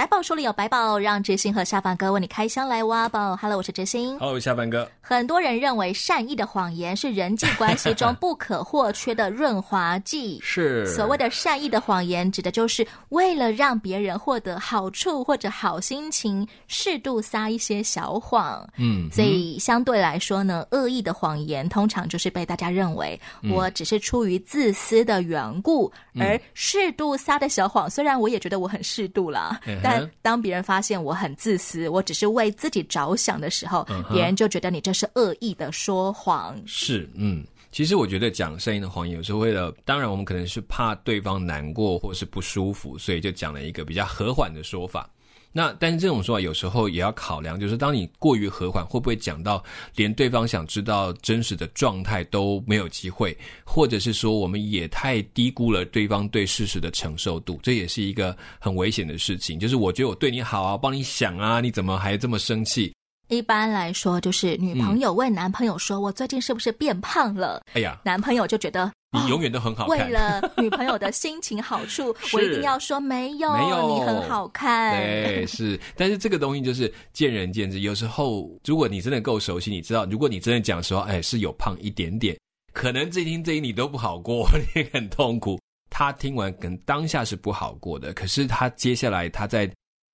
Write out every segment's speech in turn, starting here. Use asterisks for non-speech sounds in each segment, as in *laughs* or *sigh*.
百宝书里有白宝，让知心和下凡哥为你开箱来挖宝。Hello，我是知心。Hello，下凡哥。很多人认为善意的谎言是人际关系中不可或缺的润滑剂。是。所谓的善意的谎言，指的就是为了让别人获得好处或者好心情，适度撒一些小谎。嗯。所以相对来说呢，恶意的谎言通常就是被大家认为我只是出于自私的缘故，嗯、而适度撒的小谎，虽然我也觉得我很适度了。嗯但当别人发现我很自私，我只是为自己着想的时候，别、uh-huh. 人就觉得你这是恶意的说谎。是，嗯，其实我觉得讲善意的谎言，有时候为了，当然我们可能是怕对方难过或是不舒服，所以就讲了一个比较和缓的说法。那但是这种说法有时候也要考量，就是当你过于和缓，会不会讲到连对方想知道真实的状态都没有机会，或者是说我们也太低估了对方对事实的承受度，这也是一个很危险的事情。就是我觉得我对你好啊，帮你想啊，你怎么还这么生气？一般来说，就是女朋友问男朋友说：“我最近是不是变胖了？”哎呀，男朋友就觉得。你永远都很好看。为了 *laughs* 女朋友的心情好处，我一定要说没有，没有，你很好看。对，*laughs* 是。但是这个东西就是见仁见智。有时候，如果你真的够熟悉，你知道，如果你真的讲说，哎，是有胖一点点，可能这一天这一你都不好过，*laughs* 你很痛苦。他听完，可能当下是不好过的。可是他接下来，他在。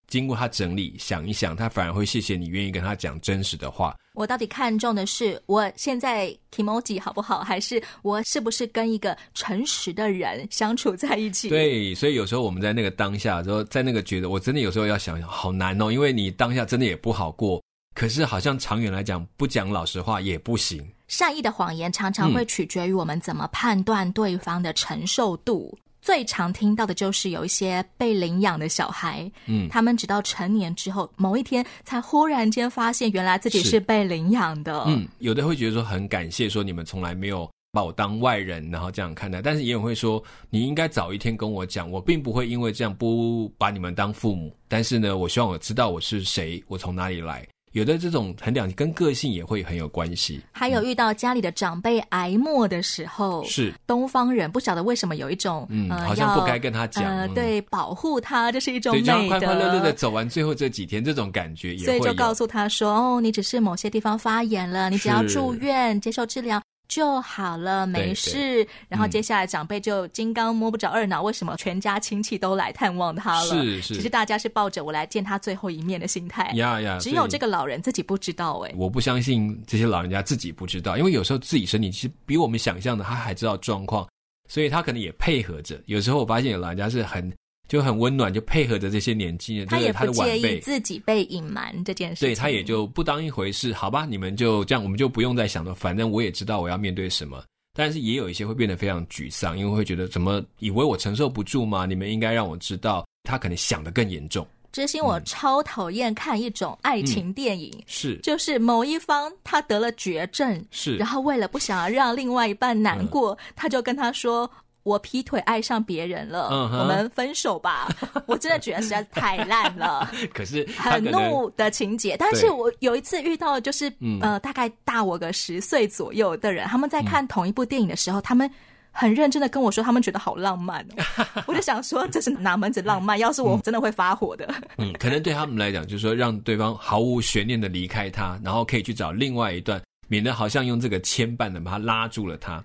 经过他整理，想一想，他反而会谢谢你愿意跟他讲真实的话。我到底看重的是我现在 kimoji 好不好，还是我是不是跟一个诚实的人相处在一起？对，所以有时候我们在那个当下，说在那个觉得，我真的有时候要想，好难哦，因为你当下真的也不好过。可是好像长远来讲，不讲老实话也不行。善意的谎言常常会取决于我们怎么判断对方的承受度。最常听到的就是有一些被领养的小孩，嗯，他们直到成年之后，某一天才忽然间发现，原来自己是被领养的。嗯，有的会觉得说很感谢，说你们从来没有把我当外人，然后这样看待。但是也有会说，你应该早一天跟我讲，我并不会因为这样不把你们当父母。但是呢，我希望我知道我是谁，我从哪里来。有的这种很两，跟个性也会很有关系。还有遇到家里的长辈癌末的时候，是东方人不晓得为什么有一种嗯、呃，好像不该跟他讲，呃，对，保护他，这是一种美德，对，快快乐乐的走完最后这几天，这种感觉也会。所以就告诉他说：“哦，你只是某些地方发炎了，你只要住院接受治疗。”就好了，没事。对对，然后接下来长辈就金刚摸不着二脑，为什么全家亲戚都来探望他了？是是，其实大家是抱着我来见他最后一面的心态。呀呀，只有这个老人自己不知道哎。我不相信这些老人家自己不知道，因为有时候自己身体其实比我们想象的他还知道状况，所以他可能也配合着。有时候我发现有老人家是很。就很温暖，就配合着这些年轻人，他也不介意自己被隐瞒这件事。对，他也就不当一回事，好吧？你们就这样，我们就不用再想了。反正我也知道我要面对什么。但是也有一些会变得非常沮丧，因为会觉得怎么以为我承受不住吗？你们应该让我知道，他可能想的更严重。知心，我超讨厌看一种爱情电影，嗯、是就是某一方他得了绝症，是然后为了不想要让另外一半难过，嗯、他就跟他说。我劈腿爱上别人了，uh-huh. 我们分手吧。*laughs* 我真的觉得实在是太烂了。*laughs* 可是可很怒的情节，但是我有一次遇到，就是呃，大概大我个十岁左右的人，他们在看同一部电影的时候，嗯、他们很认真的跟我说，他们觉得好浪漫哦。*laughs* 我就想说，这是哪门子浪漫？要是我真的会发火的。嗯，可能对他们来讲，就是说让对方毫无悬念的离开他，然后可以去找另外一段，免得好像用这个牵绊的把他拉住了他。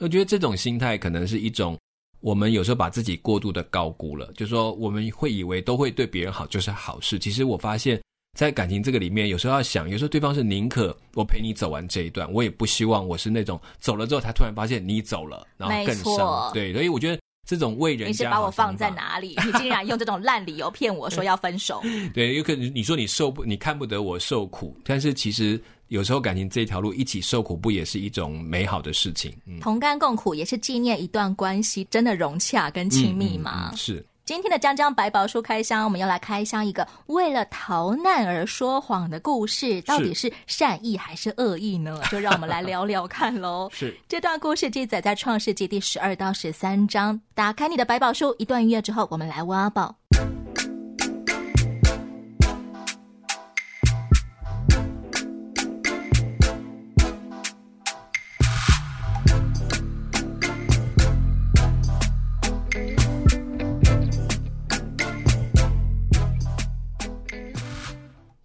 我觉得这种心态可能是一种，我们有时候把自己过度的高估了，就是说我们会以为都会对别人好就是好事。其实我发现，在感情这个里面，有时候要想，有时候对方是宁可我陪你走完这一段，我也不希望我是那种走了之后才突然发现你走了，然后更伤。对，所以我觉得这种为人家，你是把我放在哪里？你竟然用这种烂理由骗我说要分手？*laughs* 对，有可能你说你受不，你看不得我受苦，但是其实。有时候感情这条路一起受苦，不也是一种美好的事情？嗯，同甘共苦也是纪念一段关系真的融洽跟亲密吗？嗯嗯嗯，是。今天的江江百宝书开箱，我们要来开箱一个为了逃难而说谎的故事，到底是善意还是恶意呢？*laughs* 就让我们来聊聊看喽。是这段故事记载在创世纪第十二到十三章。打开你的百宝书，一段音乐之后，我们来挖宝。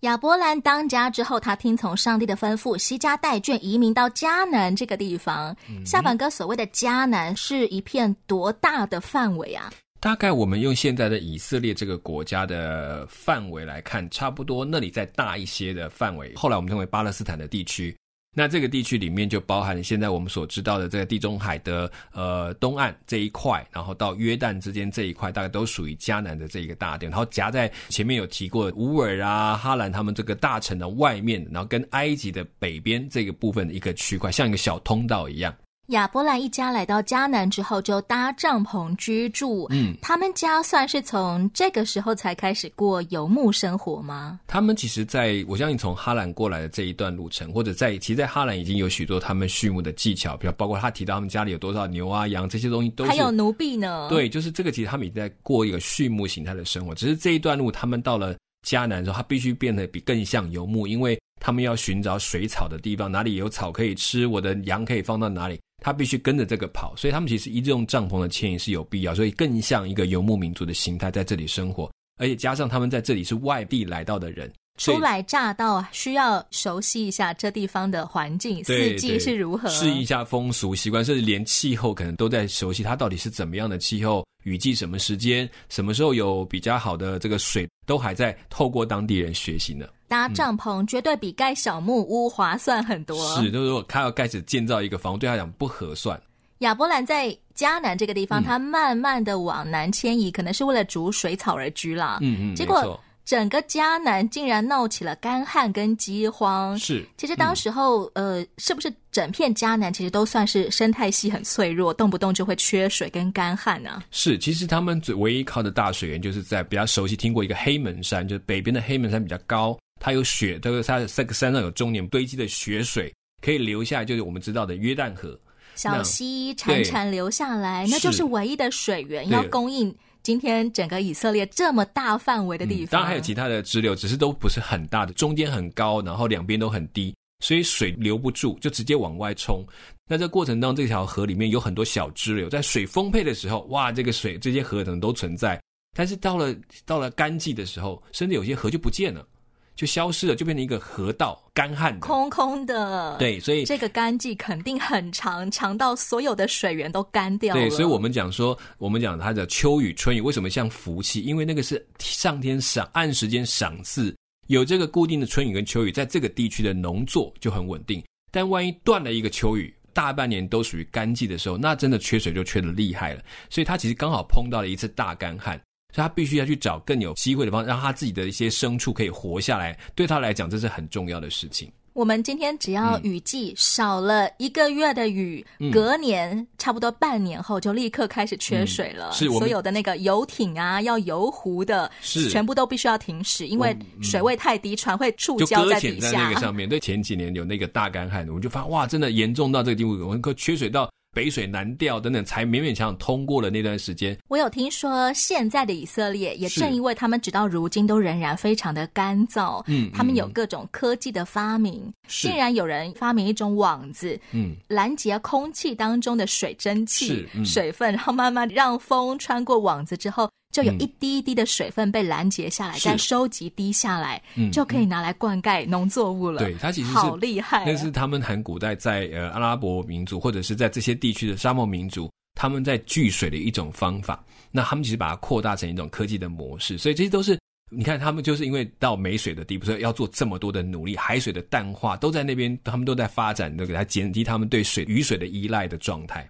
亚伯兰当家之后，他听从上帝的吩咐，西家带眷移民到迦南这个地方。嗯、下板哥所谓的迦南是一片多大的范围啊？大概我们用现在的以色列这个国家的范围来看，差不多那里再大一些的范围。后来我们称为巴勒斯坦的地区。那这个地区里面就包含现在我们所知道的这个地中海的呃东岸这一块，然后到约旦之间这一块，大概都属于迦南的这一个大殿。然后夹在前面有提过乌尔啊、哈兰他们这个大城的外面，然后跟埃及的北边这个部分的一个区块，像一个小通道一样。亚伯兰一家来到迦南之后，就搭帐篷居住。嗯，他们家算是从这个时候才开始过游牧生活吗？他们其实在，在我相信从哈兰过来的这一段路程，或者在其实，在哈兰已经有许多他们畜牧的技巧，比如包括他提到他们家里有多少牛啊、羊这些东西，都是还有奴婢呢。对，就是这个，其实他们已经在过一个畜牧形态的生活。只是这一段路，他们到了迦南之后，他必须变得比更像游牧，因为他们要寻找水草的地方，哪里有草可以吃，我的羊可以放到哪里。他必须跟着这个跑，所以他们其实一直用帐篷的牵引是有必要，所以更像一个游牧民族的形态在这里生活，而且加上他们在这里是外地来到的人，初来乍到需要熟悉一下这地方的环境，四季是如何，适应一下风俗习惯，甚至连气候可能都在熟悉，它到底是怎么样的气候，雨季什么时间，什么时候有比较好的这个水，都还在透过当地人学习呢。搭帐篷绝对比盖小木屋划算很多。是，就是说他要开始建造一个房屋，对他讲不合算。亚伯兰在迦南这个地方，他慢慢的往南迁移，可能是为了逐水草而居啦。嗯嗯，结果整个迦南竟然闹起了干旱跟饥荒。是，其实当时候，呃，是不是整片迦南其实都算是生态系很脆弱，动不动就会缺水跟干旱呢？是，其实他们最唯一靠的大水源，就是在比较熟悉听过一个黑门山，就是北边的黑门山比较高。它有雪，这个它这个山上有终年堆积的雪水，可以流下，就是我们知道的约旦河，小溪潺潺流下来，那就是唯一的水源，要供应今天整个以色列这么大范围的地方。嗯，当然还有其他的支流，只是都不是很大的，中间很高，然后两边都很低，所以水流不住，就直接往外冲。那这过程当中，这条河里面有很多小支流，在水丰沛的时候，哇，这个水这些河可能都存在，但是到了到了干季的时候，甚至有些河就不见了。就消失了，就变成一个河道，干旱的，空空的。对，所以这个干季肯定很长，长到所有的水源都干掉了。对，所以我们讲说，我们讲它的秋雨春雨为什么像福气？因为那个是上天赏，按时间赏赐，有这个固定的春雨跟秋雨，在这个地区的农作就很稳定。但万一断了一个秋雨，大半年都属于干季的时候，那真的缺水就缺的厉害了。所以它其实刚好碰到了一次大干旱。所以他必须要去找更有机会的方式，让他自己的一些牲畜可以活下来。对他来讲，这是很重要的事情。我们今天只要雨季少了一个月的雨，嗯、隔年差不多半年后就立刻开始缺水了。嗯、是所有的那个游艇啊，要游湖的，是全部都必须要停驶，因为水位太低，船会触礁在底下。在那个上面，对，前几年有那个大干旱，我们就发现哇，真的严重到这个地步，我们可缺水到。北水南调等等，才勉勉强强通过了那段时间。我有听说，现在的以色列也正因为他们直到如今都仍然非常的干燥，嗯，他们有各种科技的发明，竟然有人发明一种网子，嗯，拦截空气当中的水蒸气、嗯、水分，然后慢慢让风穿过网子之后。就有一滴一滴的水分被拦截下来，嗯、再收集滴下来，嗯、就可以拿来灌溉农作物了。对，它其实是好厉害、啊。那是他们很古代在呃阿拉伯民族或者是在这些地区的沙漠民族，他们在聚水的一种方法。那他们其实把它扩大成一种科技的模式。所以这些都是你看，他们就是因为到没水的地步，所以要做这么多的努力。海水的淡化都在那边，他们都在发展，都给它减低他们对水雨水的依赖的状态。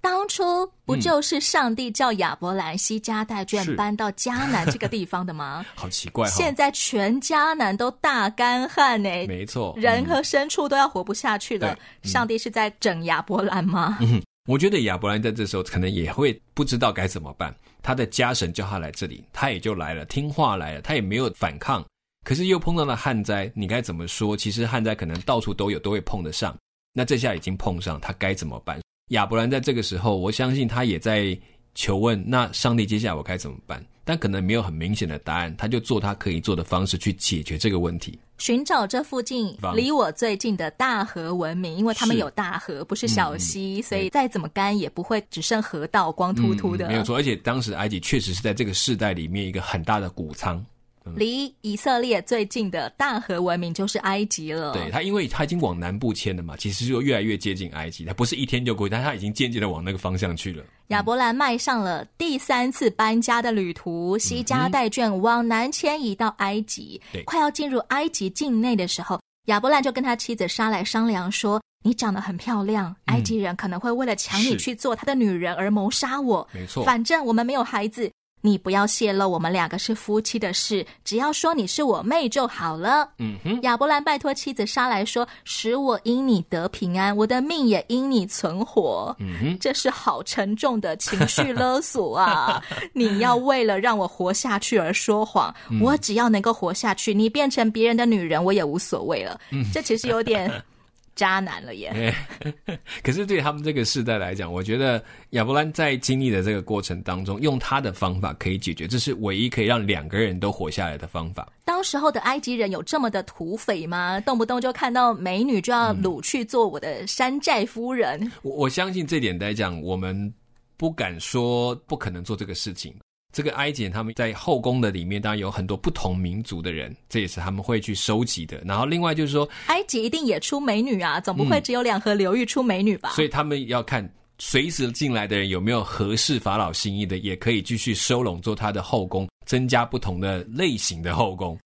当初不就是上帝叫亚伯兰西家带眷搬到迦南这个地方的吗？*laughs* 好奇怪、哦！现在全迦南都大干旱呢。没错，人和牲畜都要活不下去了。嗯、上帝是在整亚伯兰吗？嗯，我觉得亚伯兰在这时候可能也会不知道该怎么办。他的家神叫他来这里，他也就来了，听话来了，他也没有反抗。可是又碰到了旱灾，你该怎么说？其实旱灾可能到处都有，都会碰得上。那这下已经碰上，他该怎么办？亚伯兰在这个时候，我相信他也在求问：那上帝，接下来我该怎么办？但可能没有很明显的答案，他就做他可以做的方式去解决这个问题。寻找这附近离我最近的大河文明，因为他们有大河，不是小溪，嗯、所以再怎么干也不会只剩河道光秃秃的。嗯、没有错，而且当时埃及确实是在这个世代里面一个很大的谷仓。离以色列最近的大河文明就是埃及了。对，他，因为他已经往南部迁了嘛，其实就越来越接近埃及。他不是一天就过去，但他已经渐渐的往那个方向去了。亚伯兰迈上了第三次搬家的旅途，西家带眷往南迁移到埃及。对，快要进入埃及境内的时候，亚伯兰就跟他妻子莎来商量说：“你长得很漂亮，埃及人可能会为了抢你去做他的女人而谋杀我。没错，反正我们没有孩子。”你不要泄露我们两个是夫妻的事，只要说你是我妹就好了。嗯哼，亚伯兰拜托妻子莎来说：“使我因你得平安，我的命也因你存活。”嗯哼，这是好沉重的情绪勒索啊！*laughs* 你要为了让我活下去而说谎，嗯、我只要能够活下去，你变成别人的女人我也无所谓了。嗯，这其实有点。渣男了耶！*laughs* *laughs* 可是对他们这个世代来讲，我觉得亚伯兰在经历的这个过程当中，用他的方法可以解决，这是唯一可以让两个人都活下来的方法。当时候的埃及人有这么的土匪吗？动不动就看到美女就要掳去做我的山寨夫人？嗯，我我相信这点来讲，我们不敢说不可能做这个事情。这个埃及人他们在后宫的里面，当然有很多不同民族的人，这也是他们会去收集的。然后另外就是说，埃及一定也出美女啊，总不会只有两河流域出美女吧？嗯，所以他们要看随时进来的人有没有合适法老心意的，也可以继续收拢做他的后宫，增加不同的类型的后宫。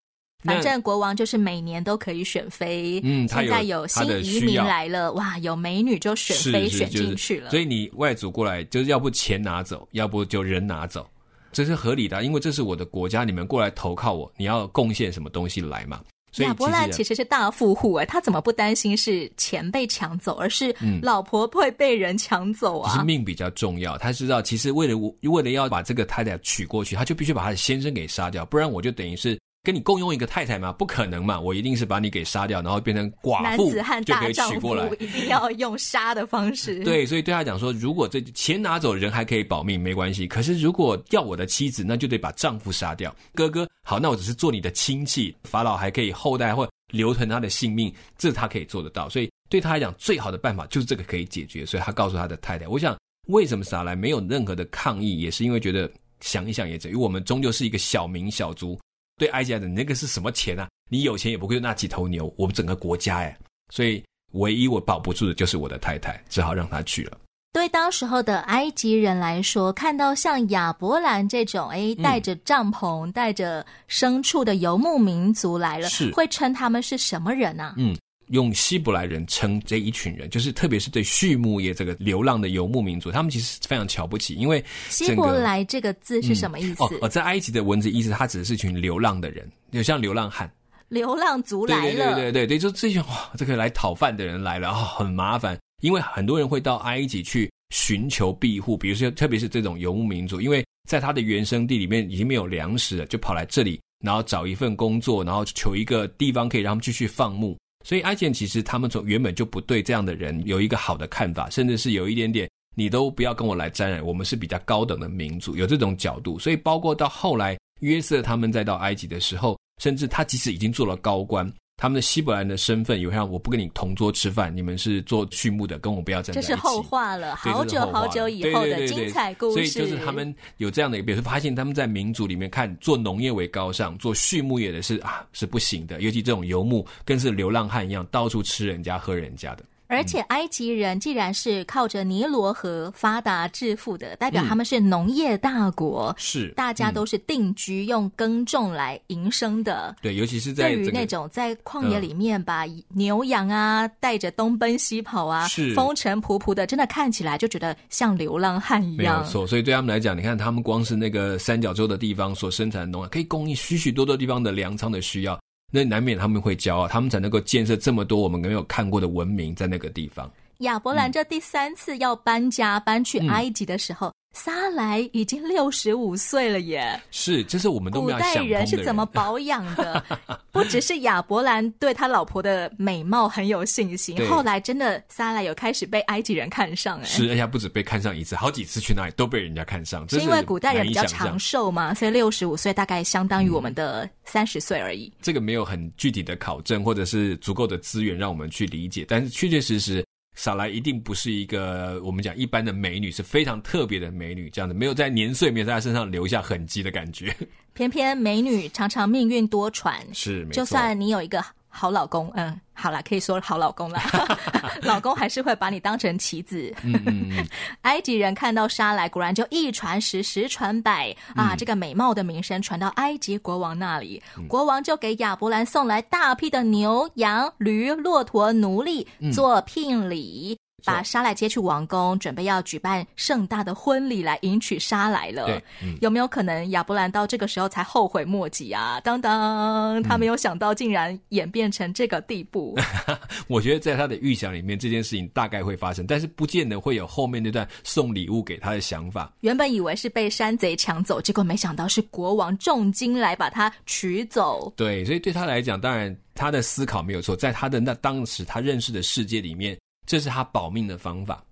反正国王就是每年都可以选妃。嗯，现在有新移民来了，哇，有美女就选妃选进去了。所以你外族过来，就是要不钱拿走，要不就人拿走。这是合理的，因为这是我的国家，你们过来投靠我，你要贡献什么东西来嘛？所以亚伯拉其实是大富户哎，他怎么不担心是钱被抢走，而是老婆会被人抢走啊？嗯、是命比较重要，他知道其实为了我为了要把这个太太娶过去，他就必须把他的先生给杀掉，不然我就等于是。跟你共用一个太太吗？不可能嘛！我一定是把你给杀掉，然后变成寡妇，男子汉大丈夫就可以娶过来。一定要用杀的方式。*laughs* 对，所以对他讲说，如果这钱拿走，人还可以保命，没关系。可是如果要我的妻子，那就得把丈夫杀掉。哥哥，好，那我只是做你的亲戚，法老还可以后代或留存他的性命，这他可以做得到。所以对他来讲，最好的办法就是这个可以解决。所以他告诉他的太太，我想为什么撒来没有任何的抗议，也是因为觉得想一想也这，因为我们终究是一个小民小族。对埃及来讲那个是什么钱啊？你有钱也不会那几头牛，我们整个国家哎，所以唯一我保不住的就是我的太太，只好让她去了。对当时候的埃及人来说，看到像亚伯兰这种哎带着帐篷、带着牲畜的游牧民族来了，是会称他们是什么人啊？嗯。用希伯来人称这一群人，就是特别是对畜牧业这个流浪的游牧民族，他们其实非常瞧不起，因为希伯来这个字是什么意思？嗯、哦，在埃及的文字意思，它指的是一群流浪的人，就像流浪汉、流浪族来了。对对对对对，就这群哇，这个来讨饭的人来了啊、哦，很麻烦，因为很多人会到埃及去寻求庇护，比如说特别是这种游牧民族，因为在他的原生地里面已经没有粮食了，就跑来这里，然后找一份工作，然后求一个地方可以让他们继续放牧。所以埃及人其实他们从原本就不对这样的人有一个好的看法，甚至是有一点点，你都不要跟我来沾染，我们是比较高等的民族，有这种角度。所以包括到后来约瑟他们再到埃及的时候，甚至他即使已经做了高官。他们的希伯来人的身份，有像我不跟你同桌吃饭，你们是做畜牧的，跟我不要站在一起。这是后话了，好久好久以后的精彩故事。所以就是他们有这样的一个，比如说发现他们在民族里面看做农业为高尚，做畜牧业的是啊是不行的，尤其这种游牧更是流浪汉一样，到处吃人家喝人家的。而且埃及人既然是靠着尼罗河发达致富的，代表他们是农业大国，嗯、是大家都是定居用耕种来营生的。对，尤其是在、这个、对于那种在旷野里面把牛羊啊带着东奔西跑啊，是风尘仆仆的，真的看起来就觉得像流浪汉一样。没有错，所以对他们来讲，你看他们光是那个三角洲的地方所生产的农业，可以供应许许多多地方的粮仓的需要。那难免他们会骄傲，他们才能够建设这么多我们没有看过的文明在那个地方。亚伯兰这第三次要搬家、嗯、搬去埃及的时候，撒莱已经六十五岁了耶！是，这是我们都没有想的。古代人是怎么保养的？*laughs* 不只是亚伯兰对他老婆的美貌很有信心，后来真的撒莱有开始被埃及人看上哎。是，而且不止被看上一次，好几次去那里都被人家看上。是，是因为古代人比较长寿嘛，所以六十五岁大概相当于我们的三十岁而已。这个没有很具体的考证，或者是足够的资源让我们去理解，但是确确实实。撒莱一定不是一个我们讲一般的美女，是非常特别的美女，这样子没有在年岁没有在她身上留下痕迹的感觉。偏偏美女常常命运多舛，是，就算你有一个。好老公，嗯，好啦，可以说好老公了。*laughs* 老公还是会把你当成棋子。嗯嗯嗯。埃及人看到沙来，果然就一传十，十传百啊！嗯、这个美貌的名声传到埃及国王那里，嗯、国王就给亚伯兰送来大批的牛羊驴骆驼奴隶做聘礼。嗯把撒莱接去王宫，准备要举办盛大的婚礼来迎娶撒莱了。嗯、有没有可能亚伯兰到这个时候才后悔莫及啊？当当，他没有想到竟然演变成这个地步。嗯、*laughs* 我觉得在他的预想里面，这件事情大概会发生，但是不见得会有后面那段送礼物给他的想法。原本以为是被山贼抢走，结果没想到是国王重金来把他取走。对，所以对他来讲，当然他的思考没有错，在他的那当时他认识的世界里面。这是他保命的方法，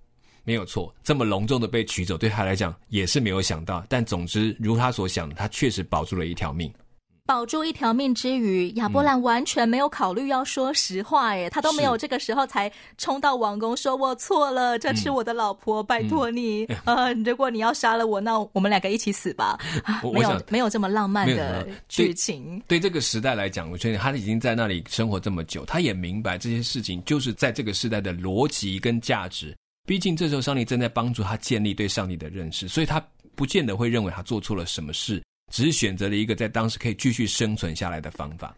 没有错。这么隆重的被取走，对他来讲也是没有想到。但总之，如他所想，他确实保住了一条命。保住一条命之余，亚伯兰完全没有考虑要说实话，耶，他都没有这个时候才冲到王宫说：“我错了，这是我的老婆，嗯、拜托你，嗯、呃，如果你要杀了我，那我们两个一起死吧。*laughs* ”没有，没有这么浪漫的剧情。对，对这个时代来讲，我觉得他已经在那里生活这么久，他也明白这些事情就是在这个时代的逻辑跟价值。毕竟这时候上帝正在帮助他建立对上帝的认识，所以他不见得会认为他做错了什么事。只是选择了一个在当时可以继续生存下来的方法。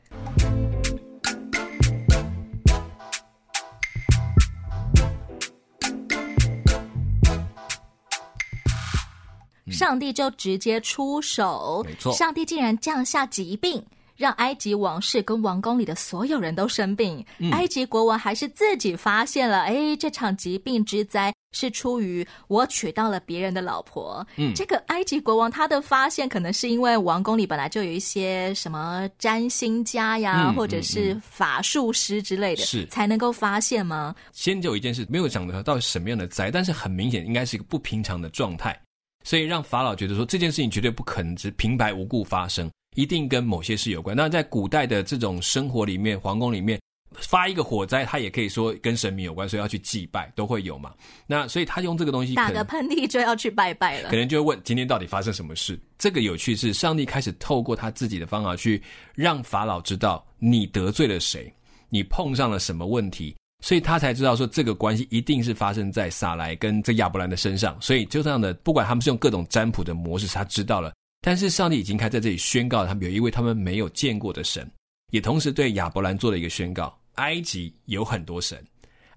上帝就直接出手，没错，上帝竟然降下疾病。让埃及王室跟王宫里的所有人都生病，嗯、埃及国王还是自己发现了，哎，这场疾病之灾是出于我娶到了别人的老婆。嗯，这个埃及国王他的发现可能是因为王宫里本来就有一些什么占星家呀，嗯、或者是法术师之类的，是才能够发现吗？先就有一件事没有讲得到底什么样的灾，但是很明显应该是一个不平常的状态，所以让法老觉得说这件事情绝对不可能只平白无故发生。一定跟某些事有关。那在古代的这种生活里面，皇宫里面发一个火灾，他也可以说跟神明有关，所以要去祭拜，都会有嘛。那所以他用这个东西，打个喷嚏就要去拜拜了，可能就会问今天到底发生什么事。这个有趣是，上帝开始透过他自己的方法去让法老知道你得罪了谁，你碰上了什么问题，所以他才知道说这个关系一定是发生在萨莱跟这亚伯兰的身上。所以就这样的，不管他们是用各种占卜的模式，他知道了。但是上帝已经开在这里宣告，他们有一位他们没有见过的神，也同时对亚伯兰做了一个宣告：埃及有很多神，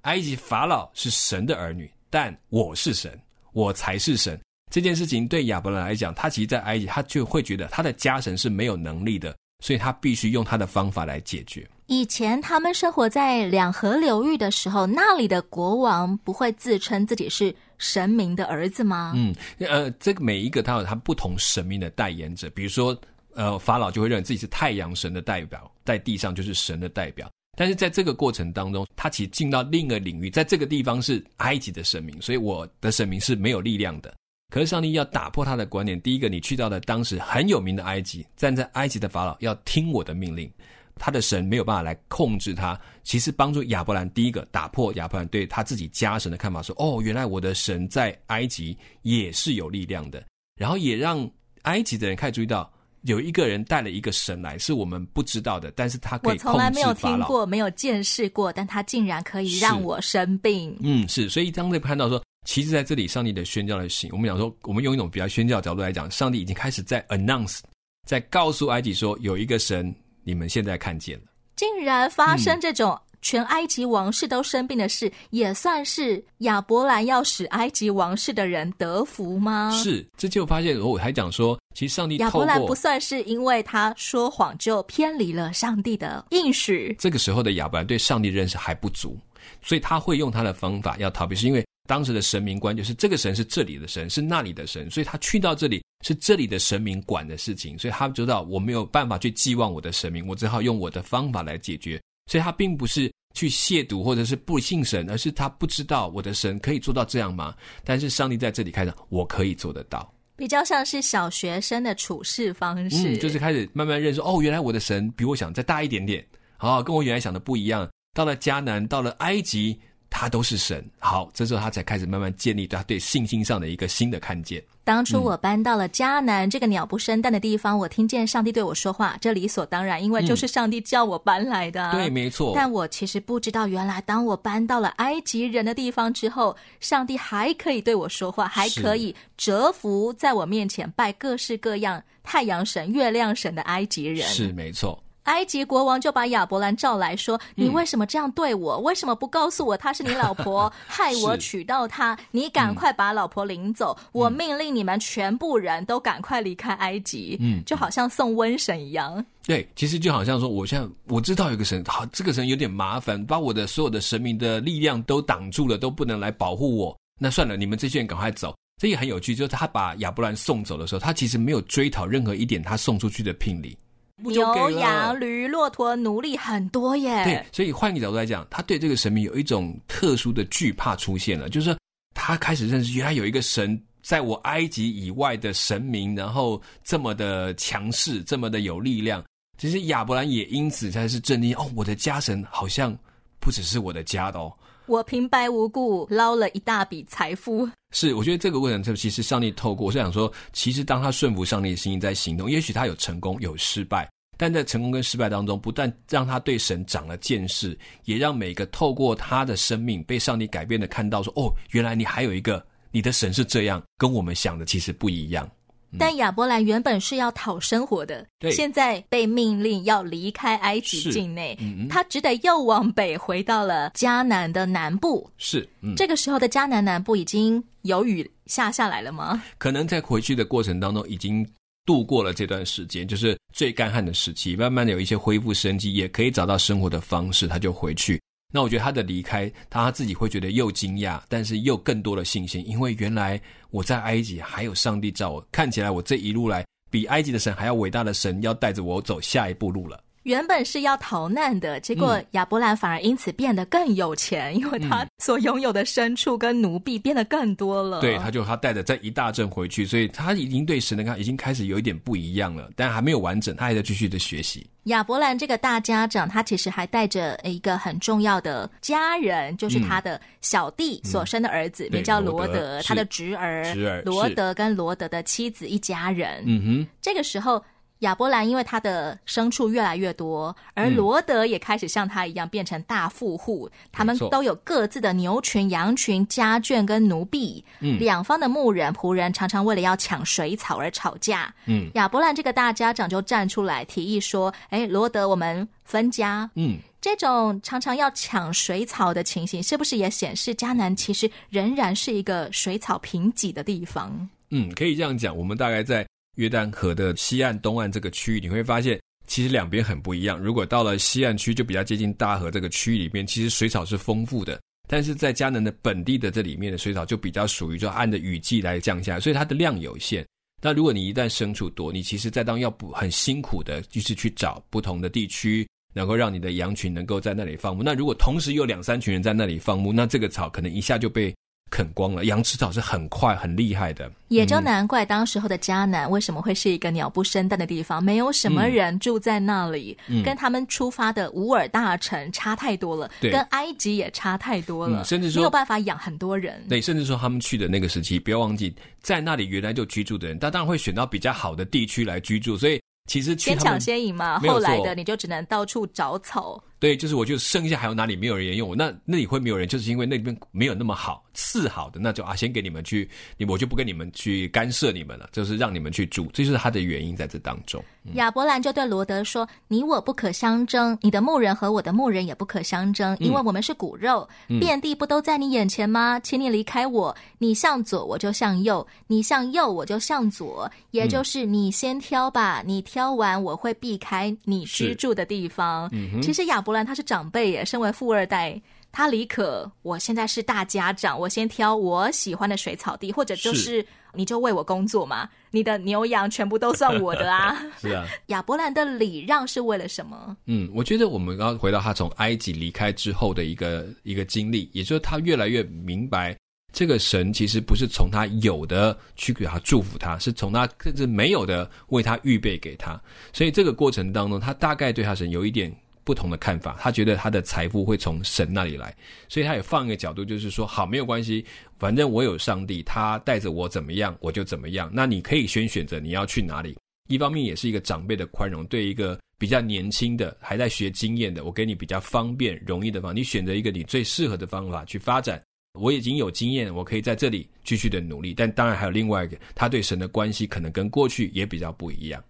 埃及法老是神的儿女，但我是神，我才是神。这件事情对亚伯兰来讲，他其实，在埃及他就会觉得他的家神是没有能力的，所以他必须用他的方法来解决。以前他们生活在两河流域的时候，那里的国王不会自称自己是。神明的儿子吗？嗯，呃，这个每一个他有他不同神明的代言者，比如说，呃，法老就会认为自己是太阳神的代表，在地上就是神的代表。但是在这个过程当中，他其实进到另一个领域，在这个地方是埃及的神明，所以我的神明是没有力量的。可是上帝要打破他的观念，第一个，你去到了当时很有名的埃及，站在埃及的法老要听我的命令。他的神没有办法来控制他，其实帮助亚伯兰第一个打破亚伯兰对他自己家神的看法，说：“哦，原来我的神在埃及也是有力量的。”然后也让埃及的人开始注意到，有一个人带了一个神来，是我们不知道的，但是他可以控制法老。我从来没有听过，没有见识过，但他竟然可以让我生病。嗯，是。所以当你看到说，其实在这里，上帝的宣教的行，我们讲说，我们用一种比较宣教的角度来讲，上帝已经开始在 announce，在告诉埃及说，有一个神。你们现在看见了，竟然发生这种全埃及王室都生病的事，嗯、也算是亚伯兰要使埃及王室的人得福吗？是，这就发现我还讲说，其实上帝亚伯兰不算是因为他说谎就偏离了上帝的应许。这个时候的亚伯兰对上帝认识还不足，所以他会用他的方法要逃避，是因为当时的神明观就是这个神是这里的神，是那里的神，所以他去到这里是这里的神明管的事情，所以他知道我没有办法去寄望我的神明，我只好用我的方法来解决。所以他并不是去亵渎或者是不信神，而是他不知道我的神可以做到这样吗？但是上帝在这里开始，我可以做得到。比较像是小学生的处事方式，嗯，就是开始慢慢认识哦，原来我的神比我想再大一点点，好，跟我原来想的不一样。到了迦南，到了埃及。他都是神，好，这时候他才开始慢慢建立他对信心上的一个新的看见。当初我搬到了迦南、嗯、这个鸟不生蛋的地方，我听见上帝对我说话，这理所当然，因为就是上帝叫我搬来的。嗯、对，没错。但我其实不知道，原来当我搬到了埃及人的地方之后，上帝还可以对我说话，还可以折服在我面前拜各式各样太阳神、月亮神的埃及人。是，没错。埃及国王就把亚伯兰召来说：“你为什么这样对我？嗯、为什么不告诉我她是你老婆，*laughs* 害我娶到她？你赶快把老婆领走！嗯、我命令你们全部人都赶快离开埃及。嗯，就好像送瘟神一样。对，其实就好像说，我现在我知道有个神，好，这个神有点麻烦，把我的所有的神明的力量都挡住了，都不能来保护我。那算了，你们这些人赶快走。这也很有趣，就是他把亚伯兰送走的时候，他其实没有追讨任何一点他送出去的聘礼。”牛羊驴骆驼奴隶很多耶，对，所以换一个角度来讲，他对这个神明有一种特殊的惧怕出现了，就是他开始认识，原来有一个神在我埃及以外的神明，然后这么的强势，这么的有力量。其实亚伯兰也因此才是震惊哦，我的家神好像不只是我的家的哦，我平白无故捞了一大笔财富。是，我觉得这个过程，其实上帝透过，我是想说，其实当他顺服上帝的心意在行动，也许他有成功，有失败，但在成功跟失败当中，不但让他对神长了见识，也让每个透过他的生命被上帝改变的看到说，哦，原来你还有一个，你的神是这样，跟我们想的其实不一样。但亚伯兰原本是要讨生活的，对，现在被命令要离开埃及境内，嗯、他只得又往北回到了迦南的南部。是，嗯、这个时候的迦南南部已经有雨下下来了吗？可能在回去的过程当中已经度过了这段时间，就是最干旱的时期，慢慢的有一些恢复生机，也可以找到生活的方式，他就回去。那我觉得他的离开，他自己会觉得又惊讶，但是又更多的信心，因为原来我在埃及还有上帝照我，看起来我这一路来比埃及的神还要伟大的神要带着我走下一步路了。原本是要逃难的，结果亚伯兰反而因此变得更有钱，嗯、因为他所拥有的牲畜跟奴婢变得更多了。对，他就他带着这一大阵回去，所以他已经对神的看已经开始有一点不一样了，但还没有完整，他还在继续的学习。亚伯兰这个大家长，他其实还带着一个很重要的家人，就是他的小弟所生的儿子，嗯、名叫罗德，罗德他的侄儿，侄儿罗德跟罗德的妻子一家人。嗯哼，这个时候。亚伯兰因为他的牲畜越来越多，而罗德也开始像他一样变成大富户。嗯、他们都有各自的牛群、羊群、家眷跟奴婢。嗯，两方的牧人、仆人常常为了要抢水草而吵架。嗯，亚伯兰这个大家长就站出来提议说：“哎，罗德，我们分家。”嗯，这种常常要抢水草的情形，是不是也显示迦南其实仍然是一个水草贫瘠的地方？嗯，可以这样讲。我们大概在。约旦河的西岸、东岸这个区域，你会发现其实两边很不一样。如果到了西岸区，就比较接近大河这个区域里面，其实水草是丰富的。但是在迦南的本地的这里面的水草，就比较属于就按着雨季来降下，所以它的量有限。那如果你一旦牲畜多，你其实在当要不很辛苦的，就是去找不同的地区，能够让你的羊群能够在那里放牧。那如果同时有两三群人在那里放牧，那这个草可能一下就被。啃光了，羊吃草是很快很厉害的，也就难怪当时候的迦南为什么会是一个鸟不生蛋的地方，没有什么人住在那里，嗯、跟他们出发的乌尔大城差太多了，对。跟埃及也差太多了，嗯、甚至说没有办法养很多人。对，甚至说他们去的那个时期，不要忘记，在那里原来就居住的人，他当然会选到比较好的地区来居住，所以其实先抢先赢嘛，后来的你就只能到处找草。对，就是我就剩下还有哪里没有人用，那那里会没有人，就是因为那边没有那么好，次好的那就啊，先给你们去，你我就不跟你们去干涉你们了，就是让你们去住，这就是他的原因在这当中。嗯、亚伯兰就对罗德说：“你我不可相争，你的牧人和我的牧人也不可相争，因为我们是骨肉，嗯、遍地不都在你眼前吗？请你离开我，你向左我就向右，你向右我就向左，也就是你先挑吧，你挑完我会避开你居住的地方。嗯”其实亚。伯兰他是长辈耶，身为富二代，他李可，我现在是大家长，我先挑我喜欢的水草地，或者就是，是你就为我工作嘛，你的牛羊全部都算我的啊。*laughs* 是啊，亚伯兰的礼让是为了什么？嗯，我觉得我们要回到他从埃及离开之后的一个一个经历，也就是他越来越明白，这个神其实不是从他有的去给他祝福他，是从他甚至没有的为他预备给他。所以这个过程当中，他大概对他神有一点。不同的看法，他觉得他的财富会从神那里来，所以他也放一个角度，就是说，好，没有关系，反正我有上帝，他带着我怎么样，我就怎么样。那你可以先选择你要去哪里。一方面也是一个长辈的宽容，对一个比较年轻的还在学经验的，我给你比较方便容易的方法，你选择一个你最适合的方法去发展。我已经有经验，我可以在这里继续的努力。但当然还有另外一个，他对神的关系可能跟过去也比较不一样。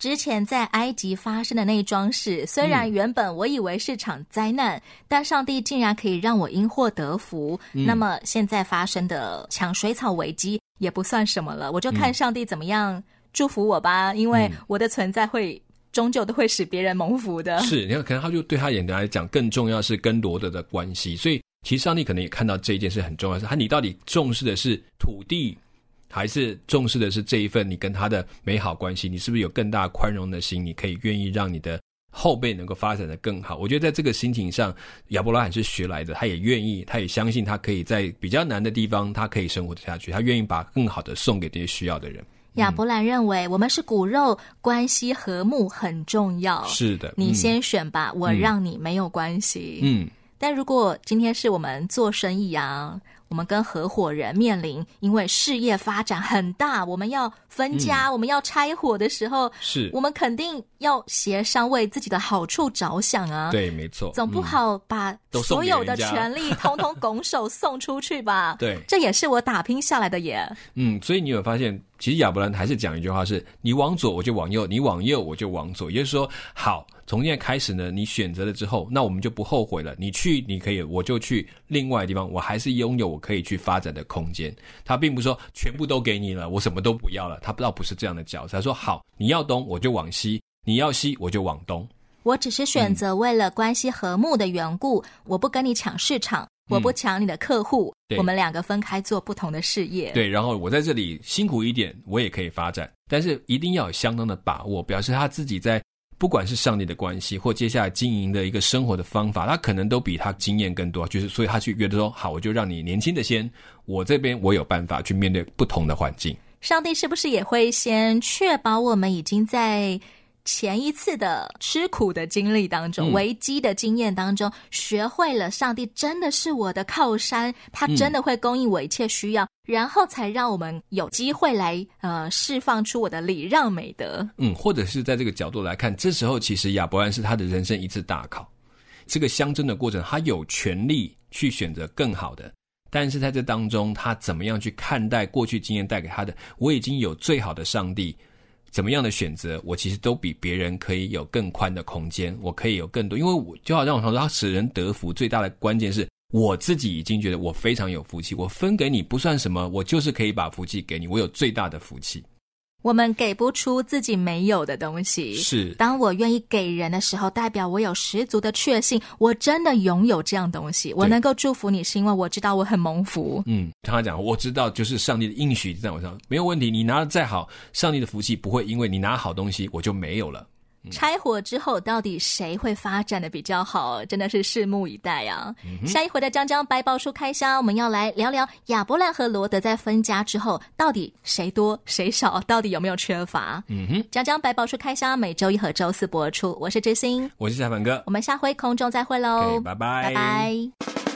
之前在埃及发生的那桩事，虽然原本我以为是场灾难，嗯、但上帝竟然可以让我因祸得福。嗯、那么现在发生的抢水草危机也不算什么了，我就看上帝怎么样祝福我吧，嗯、因为我的存在会终究都会使别人蒙福的。是，你看，可能他就对他眼中来讲，更重要是跟罗德的关系，所以其实上帝可能也看到这一件事很重要，是他你到底重视的是土地，还是重视的是这一份你跟他的美好关系，你是不是有更大宽容的心？你可以愿意让你的后辈能够发展的更好。我觉得在这个心情上，亚伯拉罕是学来的，他也愿意，他也相信他可以在比较难的地方，他可以生活得下去。他愿意把更好的送给这些需要的人。亚伯兰认为我们是骨肉关系和睦很重要。是的，你先选吧，嗯、我让你没有关系。嗯，但如果今天是我们做生意啊。我们跟合伙人面临，因为事业发展很大，我们要分家，嗯、我们要拆伙的时候，是我们肯定要协商，为自己的好处着想啊。对，没错，总不好把所有的权利通通拱手送出去吧？对，这也是我打拼下来的耶。嗯，所以你有发现，其实亚伯兰还是讲一句话是：是你往左我就往右，你往右我就往左。也就是说，好。从现在开始呢，你选择了之后，那我们就不后悔了。你去，你可以，我就去另外的地方，我还是拥有我可以去发展的空间。他并不是说全部都给你了，我什么都不要了。他倒不是这样的角色。他说：“好，你要东我就往西，你要西我就往东。我只是选择为了关系和睦的缘故，嗯、我不跟你抢市场，我不抢你的客户，嗯、我们两个分开做不同的事业。对，然后我在这里辛苦一点，我也可以发展，但是一定要有相当的把握，表示他自己在。”不管是上帝的关系，或接下来经营的一个生活的方法，他可能都比他经验更多。就是，所以他去约的说，好，我就让你年轻的先，我这边我有办法去面对不同的环境。上帝是不是也会先确保我们已经在？前一次的吃苦的经历当中，危机的经验当中，嗯、学会了上帝真的是我的靠山，他真的会供应我一切需要，嗯、然后才让我们有机会来呃释放出我的礼让美德。嗯，或者是在这个角度来看，这时候其实亚伯兰是他的人生一次大考。这个相争的过程，他有权利去选择更好的，但是在这当中，他怎么样去看待过去经验带给他的？我已经有最好的上帝。怎么样的选择，我其实都比别人可以有更宽的空间，我可以有更多，因为我就好像我常说，他使人得福最大的关键是我自己已经觉得我非常有福气，我分给你不算什么，我就是可以把福气给你，我有最大的福气。我们给不出自己没有的东西，是。当我愿意给人的时候，代表我有十足的确信，我真的拥有这样东西。我能够祝福你，是因为我知道我很蒙福。嗯，他讲，我知道，就是上帝的应许在我上，没有问题。你拿的再好，上帝的福气不会因为你拿好东西，我就没有了。拆伙之后，到底谁会发展的比较好？真的是拭目以待啊！嗯、下一回的张张百宝书开箱，我们要来聊聊亚伯兰和罗德在分家之后，到底谁多谁少？到底有没有缺乏？嗯哼，张张百宝书开箱每周一和周四播出。我是知心，我是小凡哥，我们下回空中再会喽！拜拜，拜拜。